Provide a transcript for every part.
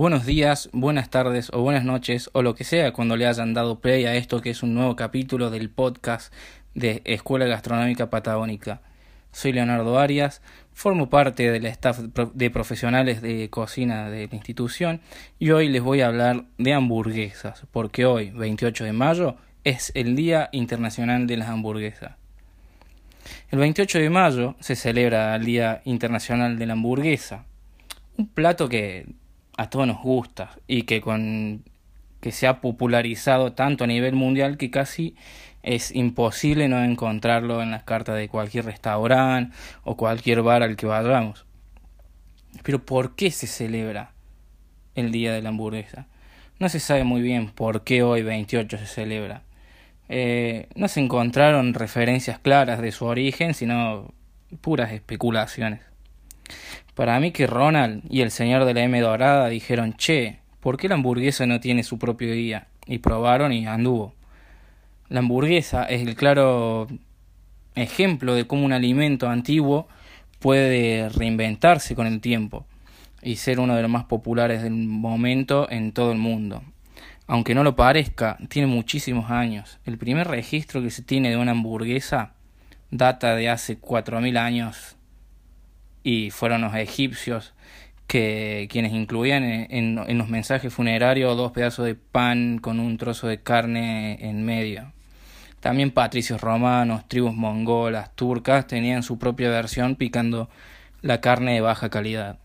Buenos días, buenas tardes o buenas noches o lo que sea cuando le hayan dado play a esto que es un nuevo capítulo del podcast de Escuela Gastronómica Patagónica. Soy Leonardo Arias, formo parte del staff de profesionales de cocina de la institución y hoy les voy a hablar de hamburguesas, porque hoy, 28 de mayo, es el Día Internacional de las Hamburguesas. El 28 de mayo se celebra el Día Internacional de la Hamburguesa, un plato que a todos nos gusta y que con que se ha popularizado tanto a nivel mundial que casi es imposible no encontrarlo en las cartas de cualquier restaurante o cualquier bar al que vayamos. Pero ¿por qué se celebra el Día de la Hamburguesa? No se sabe muy bien por qué hoy 28 se celebra. Eh, no se encontraron referencias claras de su origen, sino puras especulaciones. Para mí que Ronald y el señor de la M dorada dijeron, che, ¿por qué la hamburguesa no tiene su propio día? Y probaron y anduvo. La hamburguesa es el claro ejemplo de cómo un alimento antiguo puede reinventarse con el tiempo y ser uno de los más populares del momento en todo el mundo. Aunque no lo parezca, tiene muchísimos años. El primer registro que se tiene de una hamburguesa data de hace 4.000 años y fueron los egipcios que quienes incluían en, en, los mensajes funerarios dos pedazos de pan con un trozo de carne en medio. También patricios romanos, tribus mongolas, turcas tenían su propia versión picando la carne de baja calidad.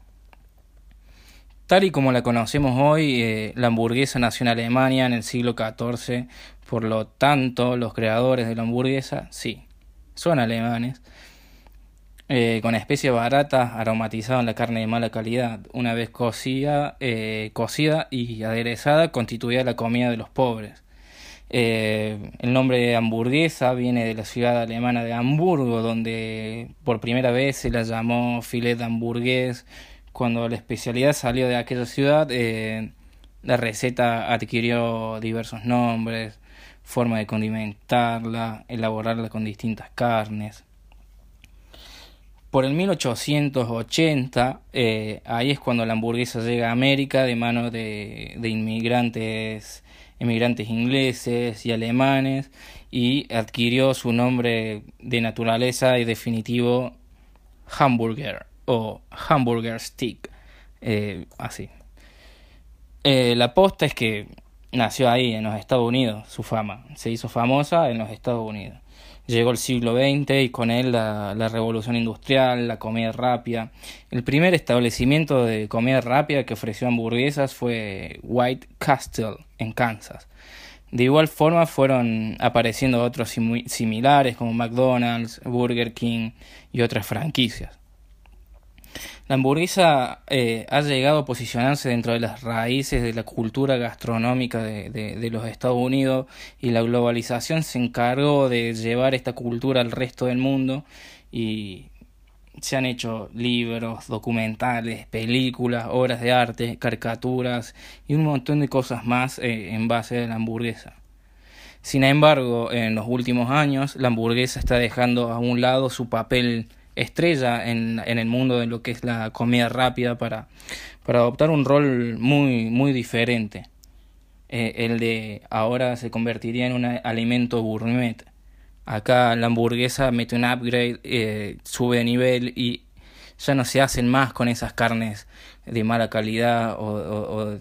Tal y como la conocemos hoy, eh, la hamburguesa nació en Alemania en el siglo XIV, por lo tanto los creadores de la hamburguesa, sí, son alemanes, eh, con especias baratas aromatizaban la carne de mala calidad. Una vez cocida, eh, cocida y aderezada, constituía la comida de los pobres. Eh, el nombre de hamburguesa viene de la ciudad alemana de Hamburgo, donde por primera vez se la llamó filet hamburgués. Cuando la especialidad salió de aquella ciudad, la receta adquirió diversos nombres, forma de condimentarla, elaborarla con distintas carnes. Por el 1880, eh, ahí es cuando la hamburguesa llega a América de mano de, inmigrantes, inmigrantes ingleses y alemanes y adquirió su nombre de naturaleza y definitivo hamburger o hamburger stick, eh, así. Eh, la posta es que nació ahí en los Estados Unidos, su fama, se hizo famosa en los Estados Unidos. Llegó el siglo XX y con él la, revolución industrial, la comida rápida. El primer establecimiento de comida rápida que ofreció hamburguesas fue White Castle en Kansas. De igual forma fueron apareciendo otros similares como McDonald's, Burger King y otras franquicias. La hamburguesa eh, ha llegado a posicionarse dentro de las raíces de la cultura gastronómica de, de, los Estados Unidos y la globalización se encargó de llevar esta cultura al resto del mundo y se han hecho libros, documentales, películas, obras de arte, caricaturas y un montón de cosas más eh, en base a la hamburguesa. Sin embargo, en los últimos años, la hamburguesa está dejando a un lado su papel estrella en, en, el mundo de lo que es la comida rápida para, para adoptar un rol muy, muy diferente. Eh, el de ahora se convertiría en un alimento gourmet. Acá la hamburguesa mete un upgrade, eh, sube de nivel y ya no se hacen más con esas carnes de mala calidad o, o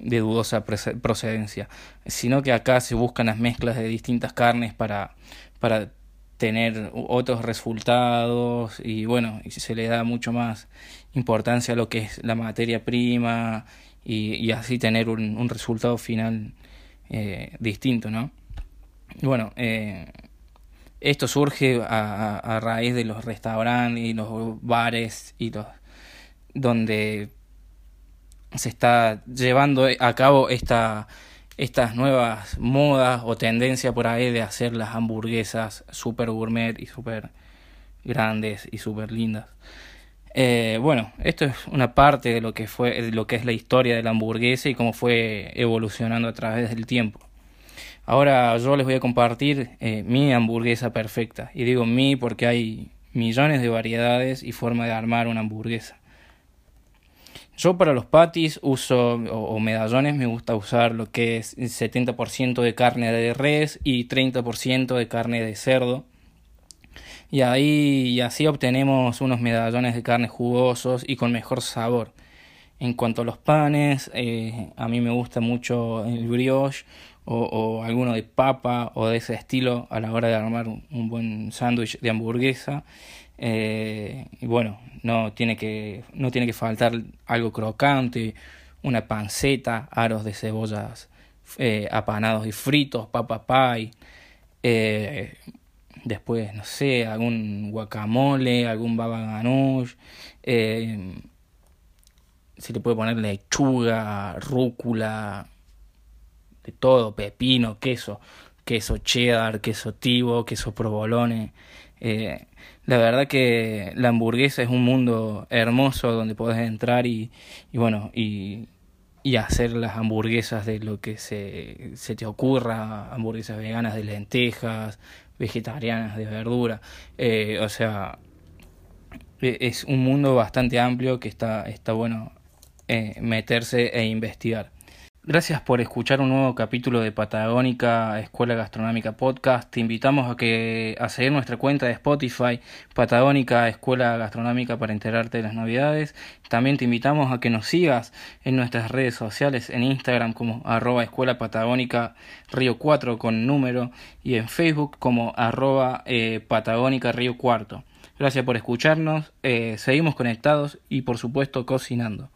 de dudosa procedencia, sino que acá se buscan las mezclas de distintas carnes para, para tener otros resultados y bueno, se le da mucho más importancia a lo que es la materia prima y, así tener un, resultado final eh, distinto, ¿no? Bueno, eh, esto surge a, a, raíz de los restaurantes y los bares y los donde se está llevando a cabo esta estas nuevas modas o tendencias por ahí de hacer las hamburguesas super gourmet y super grandes y super lindas. Eh, bueno, esto es una parte de lo que fue lo que es la historia de la hamburguesa y cómo fue evolucionando a través del tiempo. Ahora yo les voy a compartir eh, mi hamburguesa perfecta. Y digo mi porque hay millones de variedades y formas de armar una hamburguesa. Yo para los patis uso, o, medallones, me gusta usar lo que es 70% de carne de res y 30% de carne de cerdo. Y ahí y así obtenemos unos medallones de carne jugosos y con mejor sabor. En cuanto a los panes, eh, a mí me gusta mucho el brioche o, alguno de papa o de ese estilo a la hora de armar un, buen sándwich de hamburguesa. Eh, y bueno, no tiene, que, no tiene que faltar algo crocante, una panceta, aros de cebollas eh, apanados y fritos, papa pie. después, no sé, algún guacamole, algún baba ganoush se le puede poner lechuga, rúcula, de todo, pepino, queso, queso cheddar, queso tivo, queso provolone. Eh, la verdad que la hamburguesa es un mundo hermoso donde podés entrar y, y bueno, y, y, hacer las hamburguesas de lo que se, se te ocurra, hamburguesas veganas de lentejas, vegetarianas de verdura, eh, o sea, e, es un mundo bastante amplio que está, está bueno eh, meterse e investigar. Gracias por escuchar un nuevo capítulo de Patagónica Escuela Gastronómica Podcast. Te invitamos a que a seguir nuestra cuenta de Spotify Patagónica Escuela Gastronómica para enterarte de las novedades. También te invitamos a que nos sigas en nuestras redes sociales en Instagram como arroba Escuela Patagónica Río 4 con número y en Facebook como arroba eh, Patagónica Río Cuarto. Gracias por escucharnos, eh, seguimos conectados y por supuesto cocinando.